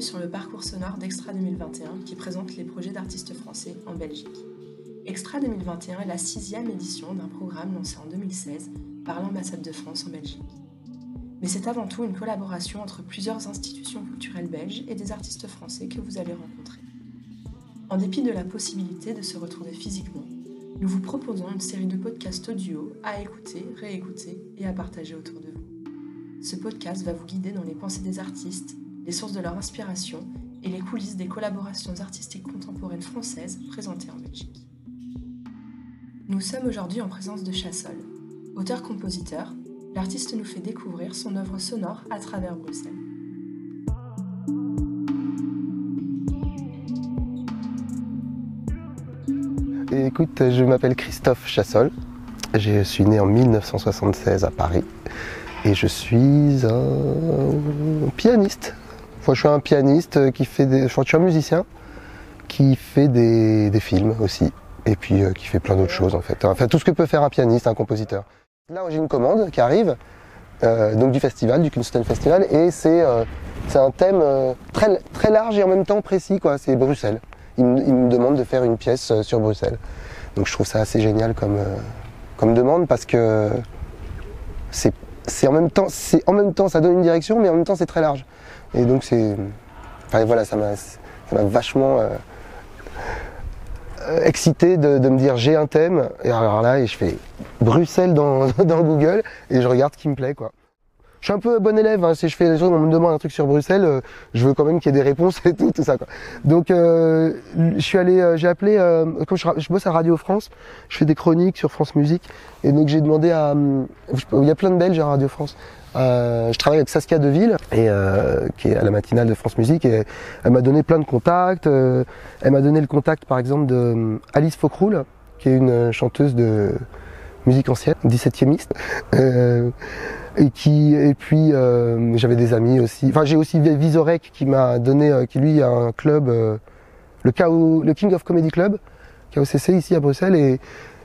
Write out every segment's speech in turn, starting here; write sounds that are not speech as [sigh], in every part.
Sur le parcours sonore d'Extra 2021 qui présente les projets d'artistes français en Belgique. Extra 2021 est la sixième édition d'un programme lancé en 2016 par l'ambassade de France en Belgique. Mais c'est avant tout une collaboration entre plusieurs institutions culturelles belges et des artistes français que vous allez rencontrer. En dépit de la possibilité de se retrouver physiquement, nous vous proposons une série de podcasts audio à écouter, réécouter et à partager autour de vous. Ce podcast va vous guider dans les pensées des artistes, les sources de leur inspiration et les coulisses des collaborations artistiques contemporaines françaises présentées en Belgique. Nous sommes aujourd'hui en présence de Chassol. Auteur-compositeur, l'artiste nous fait découvrir son œuvre sonore à travers Bruxelles. Écoute, je m'appelle Christophe Chassol. Je suis né en 1976 à Paris et je suis un pianiste. Je suis un pianiste qui fait des. Je suis un musicien qui fait des, films aussi et puis euh, qui fait plein d'autres choses en fait. Enfin, tout ce que peut faire un pianiste, un compositeur. Là, j'ai une commande qui arrive euh, donc du festival, du Kunsten Festival, et c'est euh, un thème euh, très, large et en même temps précis. C'est Bruxelles. Il, me- il demande de faire une pièce euh, sur Bruxelles. Donc je trouve ça assez génial comme, euh, comme demande parce que c'est en c'est en même temps, ça donne une direction, mais en même temps c'est très large. Et donc c'est, enfin voilà, ça m'a, vachement euh, euh, excité de, de me dire j'ai un thème. Et alors là, et je fais Bruxelles dans, [laughs] dans Google et je regarde ce qui me plaît quoi. Je suis un peu bon élève, hein, si je fais des choses, on me demande un truc sur Bruxelles, euh, je veux quand même qu'il y ait des réponses et tout, tout ça. Donc euh, je suis allé, euh, j'ai appelé, comme je, bosse à Radio France, je fais des chroniques sur France Musique, et donc j'ai demandé à, il y a plein de Belges à Radio France. Je travaille avec Saskia Deville, qui est à la matinale de France Musique, et elle m'a donné plein de contacts. elle m'a donné le contact par exemple de Alice Focroul, qui est une chanteuse de musique ancienne, 17e euh, et qui et puis euh, j'avais des amis aussi. Enfin j'ai aussi Visorek qui m'a donné, euh, qui lui a un club, euh, le KO, le King of Comedy Club, KOCC ici à Bruxelles et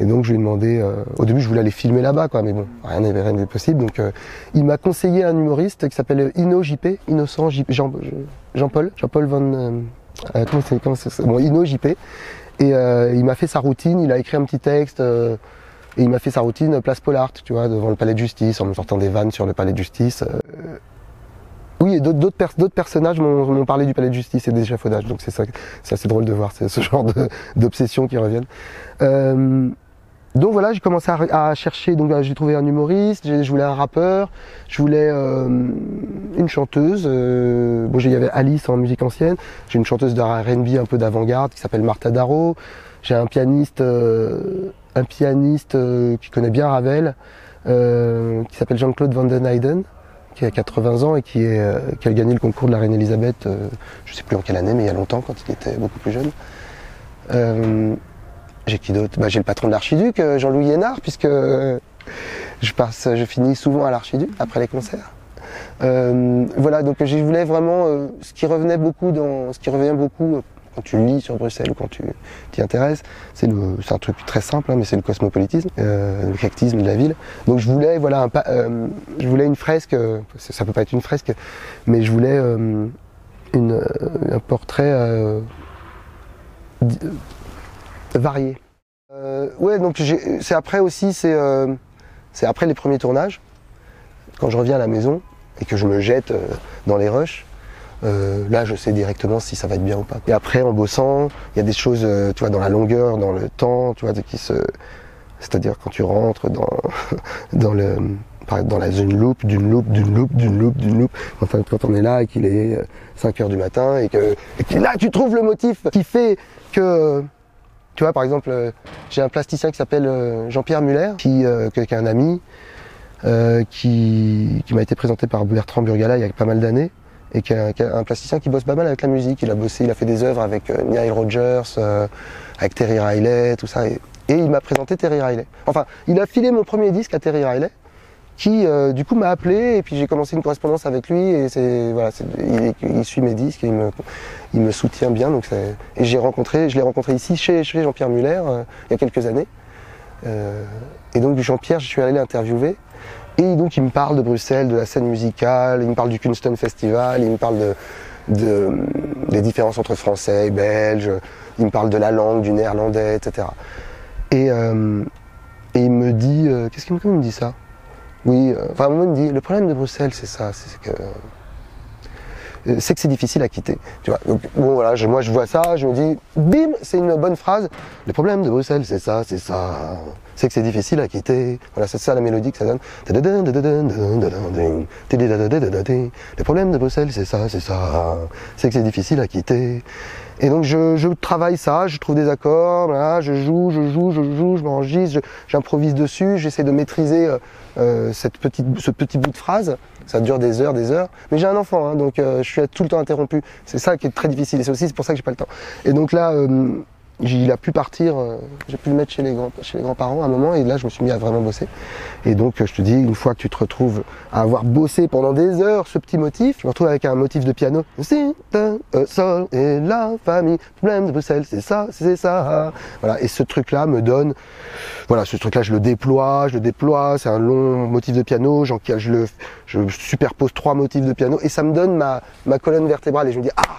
et donc je lui ai demandé, euh, au début je voulais aller filmer là-bas quoi, mais bon rien n'est rien n'est possible. Donc euh, il m'a conseillé un humoriste qui s'appelle Ino JP, Innocent JP, Jean, Jean-Paul, Jean-Paul Van, euh, comment c'est, comment c'est, bon Ino JP. Et il m'a fait sa routine, il a écrit un petit texte. Et il m'a fait sa routine place Pollard, tu vois, devant le palais de justice, en me sortant des vannes sur le palais de justice. euh. Oui, et d'autres d'autres pers- d'autres personnages m'ont parlé du palais de justice et des échafaudages, donc c'est ça, c'est assez drôle de voir ce [laughs] genre d'obsessions qui reviennent. Euh, donc voilà, j'ai commencé à, chercher, donc euh, j'ai trouvé un humoriste, je voulais un rappeur, je voulais une chanteuse. bon, il y avait Alice en musique ancienne, j'ai une chanteuse de R&B un peu d'avant-garde qui s'appelle Martha Darro, j'ai un pianiste, un pianiste euh, qui connaît bien Ravel, euh, qui s'appelle Jean-Claude Van den Eyden, qui a 80 ans et euh, qui a gagné le concours de la reine Elisabeth, je sais plus en quelle année, mais il y a longtemps, quand il était beaucoup plus jeune. J'ai qui d'autre? Bah, J'ai le patron de l'archiduc, Jean-Louis Hénard, puisque je passe, finis souvent à l'archiduc après les concerts. Voilà, donc je voulais vraiment ce qui revenait beaucoup dans, ce qui revient beaucoup quand tu lis sur Bruxelles ou quand tu t'y intéresses, c'est un truc très simple, hein, mais c'est le cosmopolitisme, euh, le cactisme de la ville. Donc je voulais, voilà, un, euh, je voulais une fresque. euh, ça peut pas être une fresque, mais je voulais une, un portrait varié. Ouais, donc c'est après aussi, c'est après les premiers tournages, quand je reviens à la maison et que je me jette dans les rushs. Euh, là, je sais directement si ça va être bien ou pas. Et après, en bossant, il y a des choses, euh, tu vois, dans la longueur, dans le temps, tu vois, qui se, c'est-à-dire quand tu rentres dans [laughs] dans le dans la zone loop, d'une loop, d'une loop, d'une loop, d'une loop. Enfin, quand on est là et qu'il est euh, 5 heures du matin et que, là, tu trouves le motif qui fait que tu vois, par exemple, euh, j'ai un plasticien qui s'appelle euh, Jean-Pierre Muller, qui, euh, est un ami, euh, qui, qui m'a été présenté par Bertrand Burgala il y a pas mal d'années, et qui est un, plasticien qui bosse pas mal avec la musique. Il a bossé, il a fait des œuvres avec euh, Nile Rodgers, euh, avec Terry Riley, tout ça. Et, il m'a présenté Terry Riley. Enfin, il a filé mon premier disque à Terry Riley, qui euh, du coup m'a appelé, et puis j'ai commencé une correspondance avec lui, et c'est voilà, il, suit mes disques, il me, il me soutient bien. Donc et j'ai rencontré, je l'ai rencontré ici chez, chez Jean-Pierre Muller euh, il y a quelques années. Euh, et donc Jean-Pierre, je suis allé l'interviewer Et donc il me parle de Bruxelles, de la scène musicale, il me parle du Kunston Festival, il me parle de, de, des différences entre français et belges, il me parle de la langue, du néerlandais, etc. Et, euh, et il me dit, euh, qu'est-ce qu'il me, me dit ça? Oui, euh, enfin, il me dit, le problème de Bruxelles, c'est ça, c'est que c'est que c'est difficile à quitter. Tu vois. Donc, bon voilà, moi je vois ça, je me dis, bim, c'est une bonne phrase. Le problème de Bruxelles, c'est ça, c'est ça. C'est que c'est difficile à quitter. Voilà, c'est ça la mélodie que ça donne. Le problème de Bruxelles, c'est ça, c'est ça. C'est que c'est difficile à quitter. Et donc je, travaille ça, je trouve des accords, voilà, je joue, je joue, je joue, je m'enregistre, j'improvise dessus, j'essaie de maîtriser euh, euh, cette petite, ce petit bout de phrase. Ça dure des heures, des heures. Mais j'ai un enfant, hein, donc euh, je suis tout le temps interrompu. C'est ça qui est très difficile. Et c'est aussi pour ça que j'ai pas le temps. Et donc là, il a pu partir. euh, j'ai pu le mettre chez les grands, chez les grands-parents à un moment. Et là, je me suis mis à vraiment bosser. Et donc, euh, je te dis, une fois que tu te retrouves à avoir bossé pendant des heures ce petit motif, je me retrouve avec un motif de piano. Ta, euh, sol et la famille, problème de Bruxelles, c'est ça, c'est ça. Voilà. Et ce truc-là me donne voilà, ce truc-là, je le déploie, je le déploie, c'est un long motif de piano, je, le, je superpose trois motifs de piano et ça me donne ma, ma colonne vertébrale et je me dis, ah,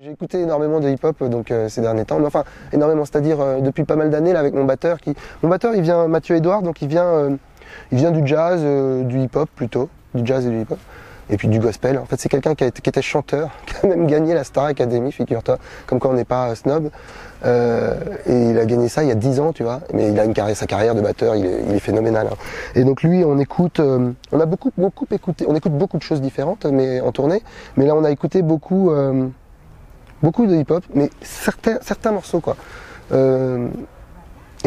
J'ai écouté énormément de hip-hop donc euh, ces derniers temps, mais enfin énormément, c'est-à-dire euh, depuis pas mal d'années avec mon batteur qui, mon batteur il vient Mathieu Edouard donc il vient, euh, il vient du jazz, euh, du hip-hop plutôt, du jazz et du hip-hop. Et puis du gospel. En fait, c'est quelqu'un qui, était chanteur, [laughs] qui a même gagné la Star Academy, figure-toi, comme quoi on n'est pas snob. Euh, et il a gagné ça il y a 10 ans, tu vois. Mais il a une carrière, sa carrière de batteur, il est, il est phénoménal. hein. Et donc lui, on écoute, euh, on a beaucoup, beaucoup écouté, on écoute beaucoup de choses différentes, mais en tournée. Mais là, on a écouté beaucoup, euh, beaucoup de hip-hop, mais certains, certains morceaux, quoi.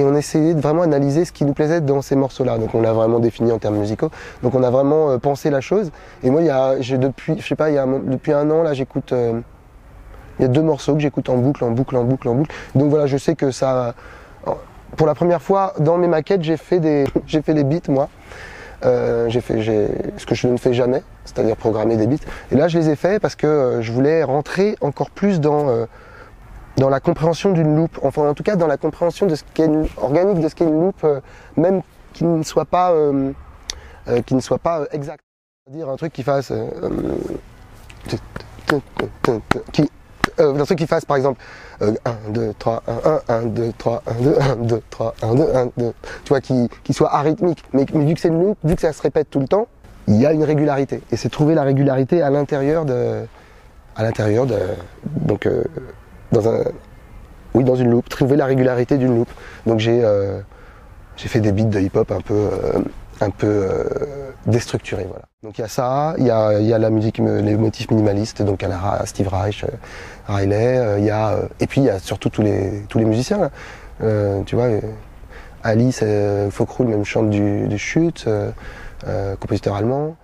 Et on essayait de vraiment analyser ce qui nous plaisait dans ces morceaux-là. Donc on l'a vraiment défini en termes musicaux. Donc on a vraiment euh, pensé la chose. Et moi, il y a, depuis, je sais pas, il y a depuis un an là, j'écoute. euh, il y a deux morceaux que j'écoute en boucle, en boucle, en boucle, en boucle. Donc voilà, je sais que ça. Pour la première fois dans mes maquettes, j'ai fait des, [laughs] j'ai fait beats moi. Euh, j'ai fait ce que je ne fais jamais, c'est-à-dire programmer des beats. Et là, je les ai faits parce que je voulais rentrer encore plus dans dans la compréhension d'une loupe, enfin en tout cas dans la compréhension de ce qu'est une, organique de ce qu'est une loupe, euh, même qui ne soit pas euh, euh, qui ne soit pas euh, exact. C'est-à-dire un truc qui fasse qui un truc qui fasse par exemple 1, 2, 3, 1, 1, 1, 2, 3, 1, 2, 1, 2, 3, 1, 2, 1, 2, tu vois, qui, qui soit arythmique. Mais, mais vu que c'est une loupe, vu que ça se répète tout le temps, il y a une régularité. Et c'est trouver la régularité à l'intérieur de, à l'intérieur de, donc dans un, oui, dans une loupe, trouver la régularité d'une loupe. Donc j'ai, euh, fait des beats de hip-hop un peu, euh, un peu euh, déstructurés, voilà. Donc il y a ça, il y a, y a la musique, me- les motifs minimalistes, donc à la Steve Reich, euh, Riley, euh, il y a, euh, et puis il y a surtout tous les, tous les musiciens, là. Euh, tu vois, euh, Alice euh, Faucroul même chante du, du chute, euh, euh, compositeur allemand.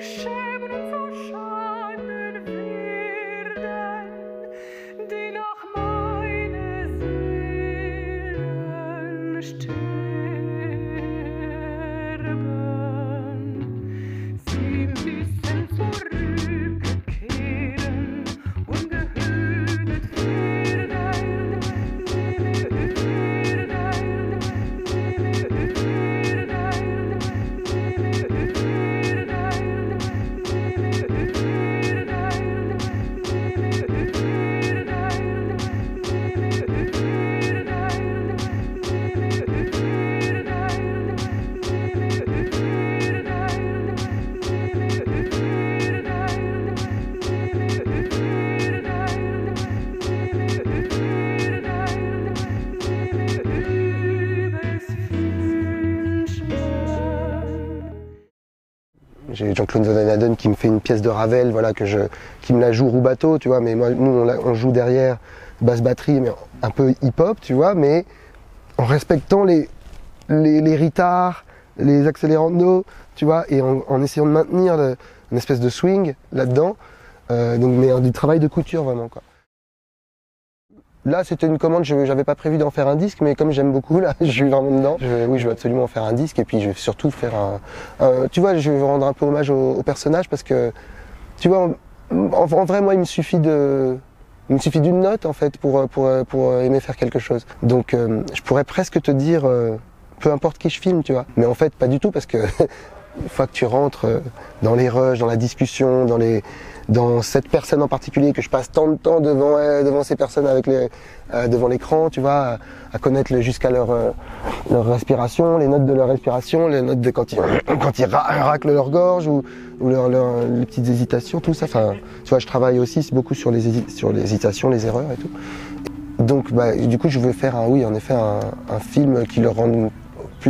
shit. J'ai Jean-Claude Van Haden qui me fait une pièce de Ravel, voilà, qui me la joue roue bateau, tu vois. Mais moi, nous, on, joue derrière basse batterie, mais un peu hip-hop, tu vois, mais en respectant les, les, les retards, les no, tu vois, et en, essayant de maintenir une espèce de swing là-dedans. Euh, mais euh, du travail de couture vraiment, quoi. Là, c'était une commande, je n'avais pas prévu d'en faire un disque, mais comme j'aime beaucoup, là, [laughs] je suis vraiment dedans. Je- oui, je veux absolument en faire un disque, et puis je vais surtout faire un. tu vois, je vais rendre un peu hommage au, personnage parce que, tu vois, en, vrai, moi, il me suffit de. Il me suffit d'une note en fait pour aimer faire quelque chose. Donc euh, je pourrais presque te dire euh, peu importe qui je filme, tu vois. Mais en fait pas du tout parce que [laughs] une fois que tu rentres euh, dans les rushs, dans la discussion, dans les dans cette personne en particulier que je passe tant de temps devant euh, devant ces personnes avec euh, devant l'écran, tu vois, à, connaître jusqu'à leur euh, leur respiration, les notes de leur respiration, les notes de quand ils [coughs] quand ils ra- raclent leur gorge ou ou les petites hésitations, tout ça. Enfin, tu vois, je travaille aussi beaucoup sur les sur les hésitations, les erreurs et tout. Donc, bah, du coup, je veux faire un, oui, en effet, un, un film qui leur rende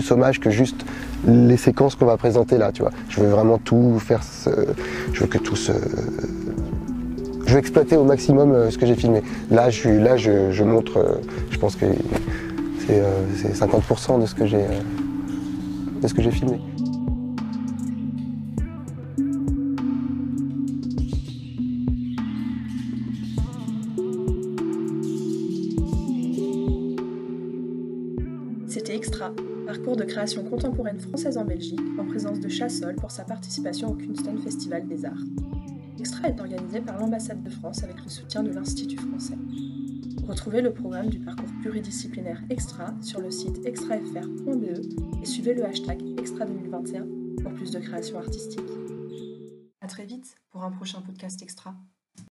plus hommage que juste les séquences qu'on va présenter là, tu vois. Je veux vraiment tout faire, ce- je veux que tout se, je veux exploiter au maximum euh, ce que j'ai filmé. Là, je là, je, je montre, euh, je pense que c'est euh, c'est 50% de ce que j'ai, euh, de ce que j'ai filmé. De création contemporaine française en Belgique, en présence de Chassol pour sa participation au Kunston Festival des Arts. Extra est organisé par l'ambassade de France avec le soutien de l'Institut français. Retrouvez le programme du parcours pluridisciplinaire Extra sur le site extrafr.be et suivez le hashtag Extra 2021 pour plus de créations artistiques. À très vite pour un prochain podcast Extra.